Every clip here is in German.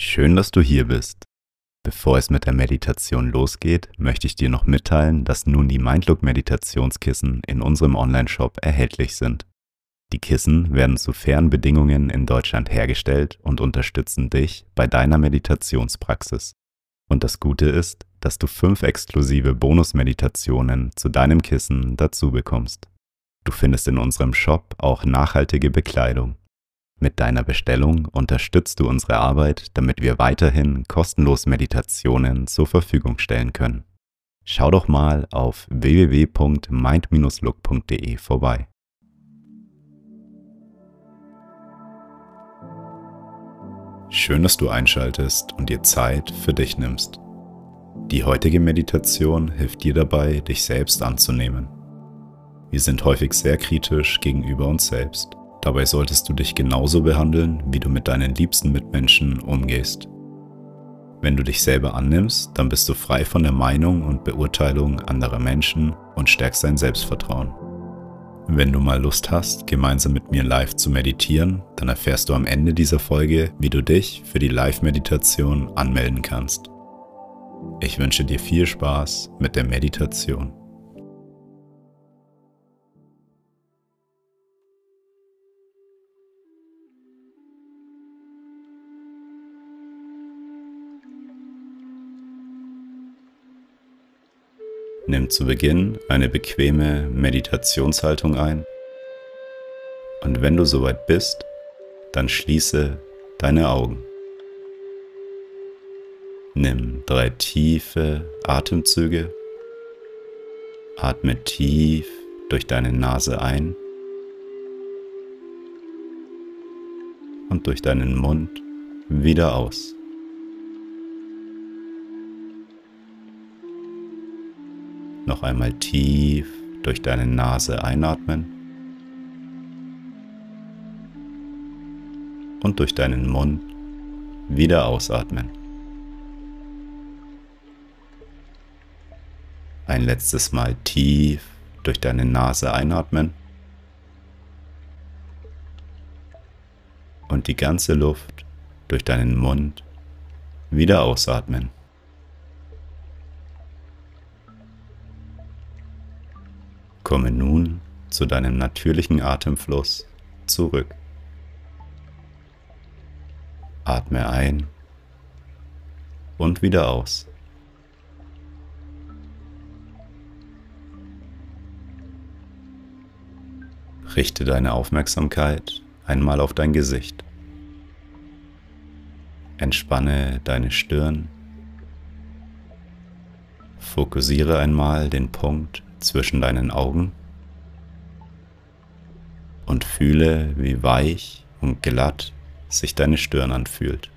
Schön, dass du hier bist. Bevor es mit der Meditation losgeht, möchte ich dir noch mitteilen, dass nun die Mindlook Meditationskissen in unserem Online-Shop erhältlich sind. Die Kissen werden zu fairen Bedingungen in Deutschland hergestellt und unterstützen dich bei deiner Meditationspraxis. Und das Gute ist, dass du fünf exklusive Bonusmeditationen zu deinem Kissen dazu bekommst. Du findest in unserem Shop auch nachhaltige Bekleidung. Mit deiner Bestellung unterstützt du unsere Arbeit, damit wir weiterhin kostenlos Meditationen zur Verfügung stellen können. Schau doch mal auf www.mind-look.de vorbei. Schön, dass du einschaltest und dir Zeit für dich nimmst. Die heutige Meditation hilft dir dabei, dich selbst anzunehmen. Wir sind häufig sehr kritisch gegenüber uns selbst. Dabei solltest du dich genauso behandeln, wie du mit deinen liebsten Mitmenschen umgehst. Wenn du dich selber annimmst, dann bist du frei von der Meinung und Beurteilung anderer Menschen und stärkst dein Selbstvertrauen. Wenn du mal Lust hast, gemeinsam mit mir live zu meditieren, dann erfährst du am Ende dieser Folge, wie du dich für die Live-Meditation anmelden kannst. Ich wünsche dir viel Spaß mit der Meditation. Nimm zu Beginn eine bequeme Meditationshaltung ein und wenn du soweit bist, dann schließe deine Augen. Nimm drei tiefe Atemzüge, atme tief durch deine Nase ein und durch deinen Mund wieder aus. Noch einmal tief durch deine Nase einatmen und durch deinen Mund wieder ausatmen. Ein letztes Mal tief durch deine Nase einatmen und die ganze Luft durch deinen Mund wieder ausatmen. Komme nun zu deinem natürlichen Atemfluss zurück. Atme ein und wieder aus. Richte deine Aufmerksamkeit einmal auf dein Gesicht. Entspanne deine Stirn. Fokussiere einmal den Punkt zwischen deinen Augen und fühle, wie weich und glatt sich deine Stirn anfühlt.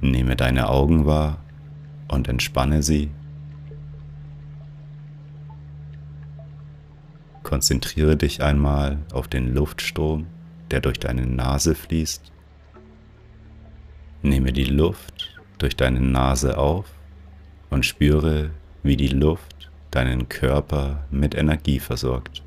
Nehme deine Augen wahr und entspanne sie. Konzentriere dich einmal auf den Luftstrom, der durch deine Nase fließt. Nehme die Luft durch deine Nase auf und spüre, wie die Luft deinen Körper mit Energie versorgt.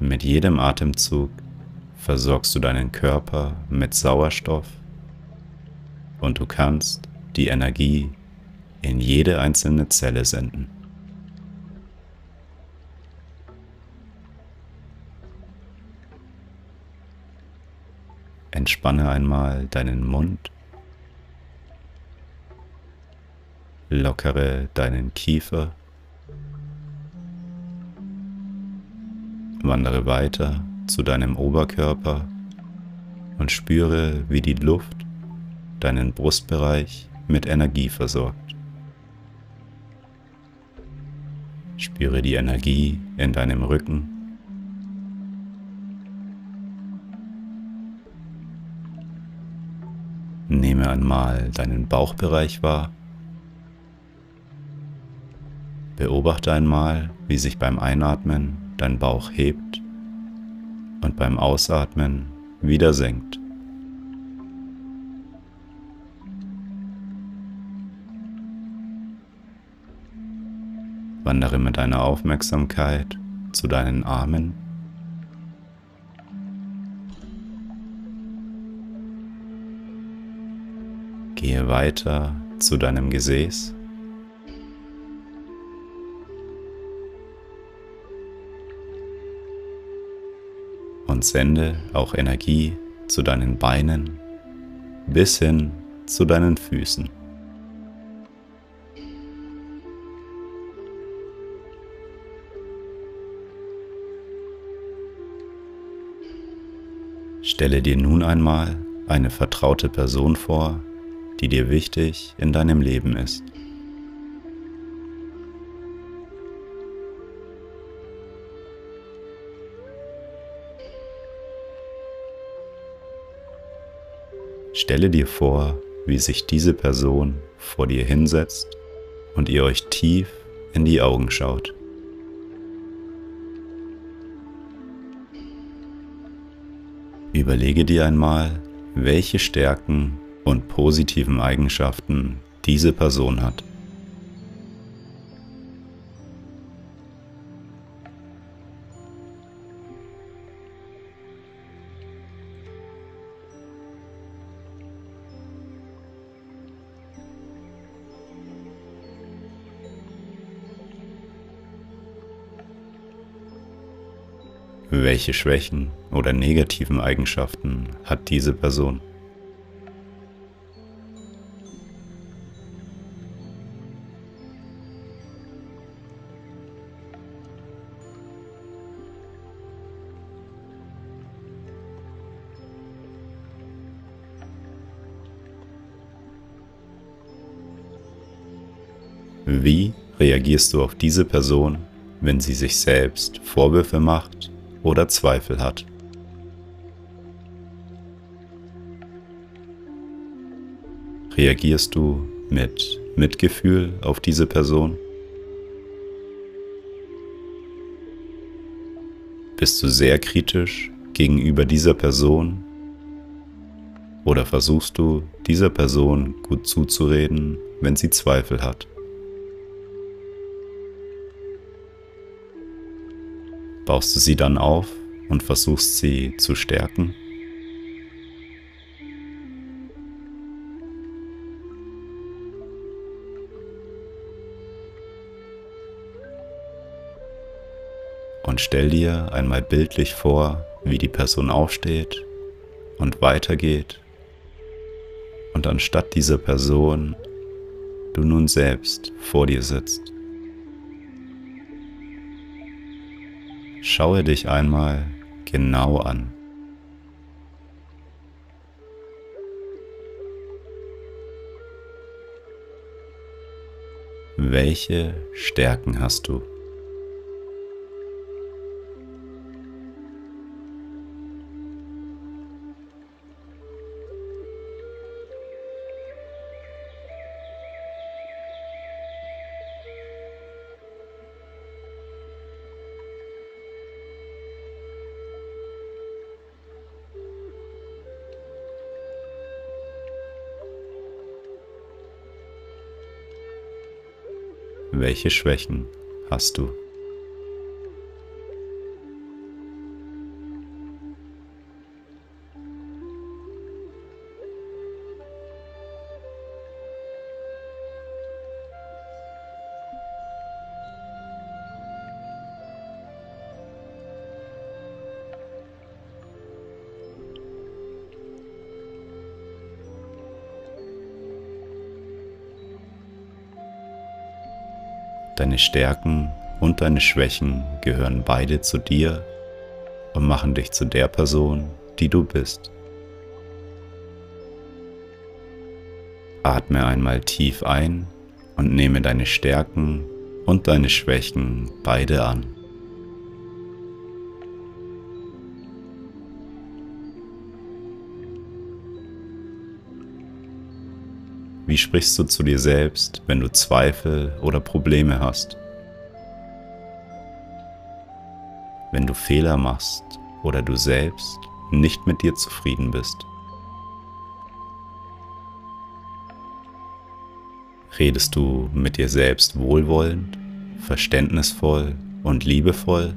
Mit jedem Atemzug versorgst du deinen Körper mit Sauerstoff und du kannst die Energie in jede einzelne Zelle senden. Entspanne einmal deinen Mund. Lockere deinen Kiefer. Wandere weiter zu deinem Oberkörper und spüre, wie die Luft deinen Brustbereich mit Energie versorgt. Spüre die Energie in deinem Rücken Nehme einmal deinen Bauchbereich wahr. Beobachte einmal, wie sich beim Einatmen dein Bauch hebt und beim Ausatmen wieder senkt. Wandere mit deiner Aufmerksamkeit zu deinen Armen. Gehe weiter zu deinem Gesäß. Und sende auch Energie zu deinen Beinen bis hin zu deinen Füßen. Stelle dir nun einmal eine vertraute Person vor, die dir wichtig in deinem Leben ist. Stelle dir vor, wie sich diese Person vor dir hinsetzt und ihr euch tief in die Augen schaut. Überlege dir einmal, welche Stärken und positiven Eigenschaften diese Person hat. Welche Schwächen oder negativen Eigenschaften hat diese Person? Reagierst du auf diese Person, wenn sie sich selbst Vorwürfe macht oder Zweifel hat? Reagierst du mit Mitgefühl auf diese Person? Bist du sehr kritisch gegenüber dieser Person? Oder versuchst du dieser Person gut zuzureden, wenn sie Zweifel hat? Baust du sie dann auf und versuchst sie zu stärken. Und stell dir einmal bildlich vor, wie die Person aufsteht und weitergeht und anstatt dieser Person du nun selbst vor dir sitzt. Schaue dich einmal genau an. Welche Stärken hast du? Welche Schwächen hast du? Deine Stärken und deine Schwächen gehören beide zu dir und machen dich zu der Person, die du bist. Atme einmal tief ein und nehme deine Stärken und deine Schwächen beide an. Wie sprichst du zu dir selbst, wenn du Zweifel oder Probleme hast? Wenn du Fehler machst oder du selbst nicht mit dir zufrieden bist? Redest du mit dir selbst wohlwollend verständnisvoll und liebevoll,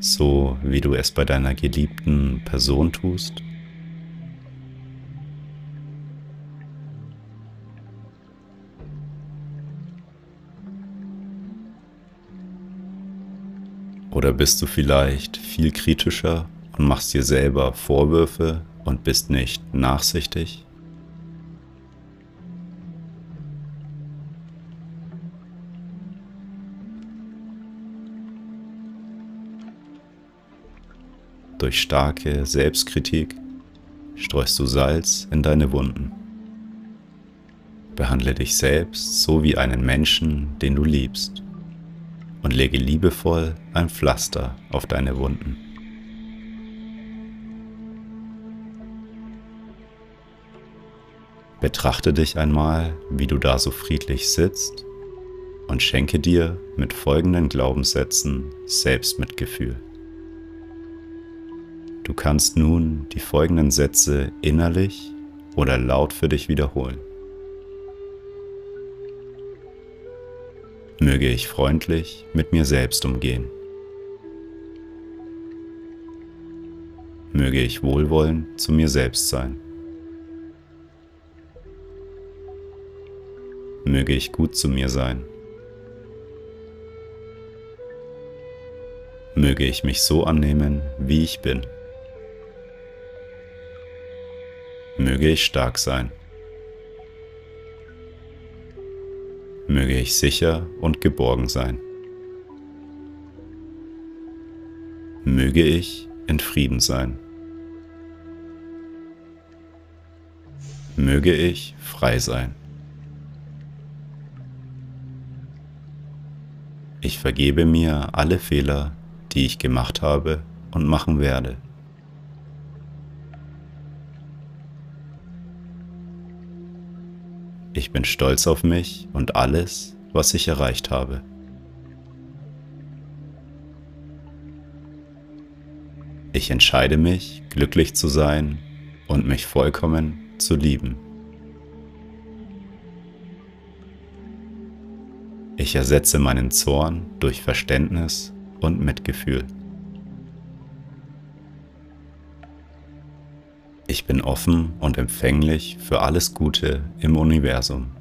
so wie du es bei deiner geliebten Person tust? Oder bist du vielleicht viel kritischer und machst dir selber Vorwürfe und bist nicht nachsichtig? Durch starke Selbstkritik streust du Salz in deine Wunden. Behandle dich selbst so wie einen Menschen, den du liebst und lege liebevoll ein Pflaster auf deine Wunden. Betrachte dich einmal, wie du da so friedlich sitzt und schenke dir mit folgenden Glaubenssätzen Selbstmitgefühl. Du kannst nun die folgenden Sätze innerlich oder laut für dich wiederholen. Möge ich freundlich mit mir selbst umgehen. Möge ich wohlwollend zu mir selbst sein. Möge ich gut zu mir sein. Möge ich mich so annehmen, wie ich bin. Möge ich stark sein. Möge ich sicher und geborgen sein. Möge ich in Frieden sein. Möge ich frei sein. Ich vergebe mir alle Fehler, die ich gemacht habe und machen werde. Ich bin stolz auf mich und alles, was ich erreicht habe. Ich entscheide mich, glücklich zu sein und mich vollkommen zu lieben. Ich ersetze meinen Zorn durch Verständnis und Mitgefühl. Ich bin offen und empfänglich für alles Gute im Universum.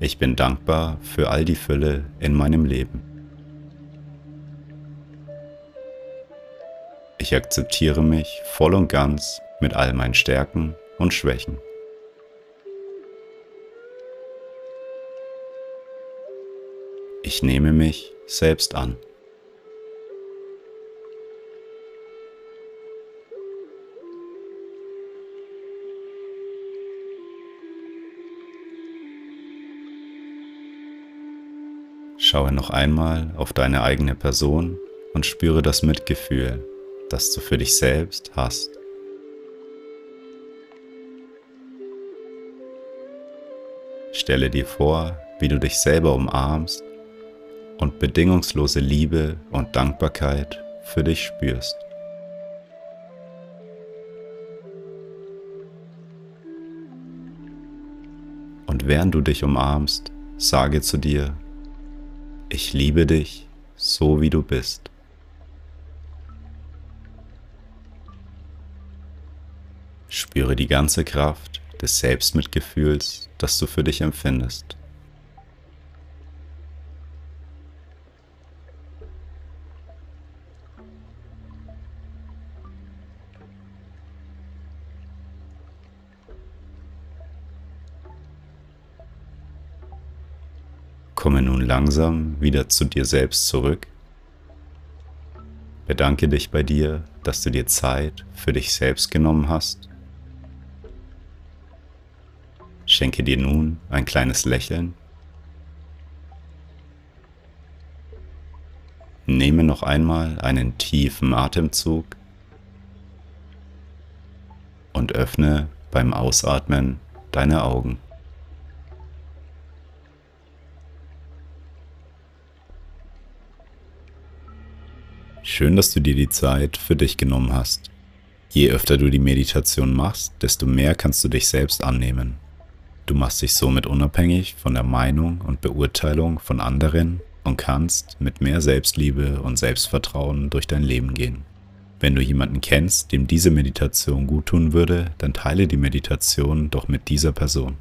Ich bin dankbar für all die Fülle in meinem Leben. Ich akzeptiere mich voll und ganz mit all meinen Stärken und Schwächen. Ich nehme mich selbst an. Schaue noch einmal auf deine eigene Person und spüre das Mitgefühl, das du für dich selbst hast. Stelle dir vor, wie du dich selber umarmst und bedingungslose Liebe und Dankbarkeit für dich spürst. Und während du dich umarmst, sage zu dir, ich liebe dich so wie du bist. Spüre die ganze Kraft des Selbstmitgefühls, das du für dich empfindest. Komme nun langsam wieder zu dir selbst zurück. Bedanke dich bei dir, dass du dir Zeit für dich selbst genommen hast. Schenke dir nun ein kleines Lächeln. Nehme noch einmal einen tiefen Atemzug und öffne beim Ausatmen deine Augen. Schön, dass du dir die Zeit für dich genommen hast. Je öfter du die Meditation machst, desto mehr kannst du dich selbst annehmen. Du machst dich somit unabhängig von der Meinung und Beurteilung von anderen und kannst mit mehr Selbstliebe und Selbstvertrauen durch dein Leben gehen. Wenn du jemanden kennst, dem diese Meditation guttun würde, dann teile die Meditation doch mit dieser Person.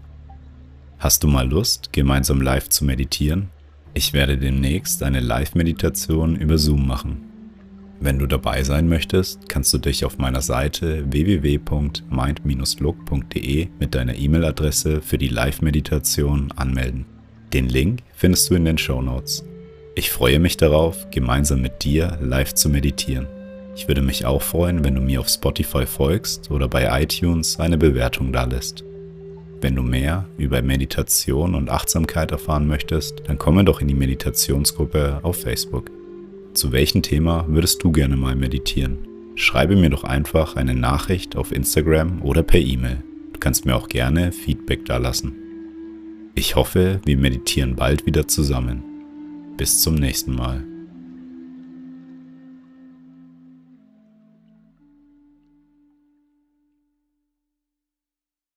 Hast du mal Lust, gemeinsam live zu meditieren? Ich werde demnächst eine Live-Meditation über Zoom machen. Wenn du dabei sein möchtest, kannst du dich auf meiner Seite www.mind-look.de mit deiner E-Mail-Adresse für die Live-Meditation anmelden. Den Link findest du in den Show Notes. Ich freue mich darauf, gemeinsam mit dir live zu meditieren. Ich würde mich auch freuen, wenn du mir auf Spotify folgst oder bei iTunes eine Bewertung dalässt. Wenn du mehr über Meditation und Achtsamkeit erfahren möchtest, dann komme doch in die Meditationsgruppe auf Facebook. Zu welchem Thema würdest du gerne mal meditieren? Schreibe mir doch einfach eine Nachricht auf Instagram oder per E-Mail. Du kannst mir auch gerne Feedback dalassen. Ich hoffe, wir meditieren bald wieder zusammen. Bis zum nächsten Mal.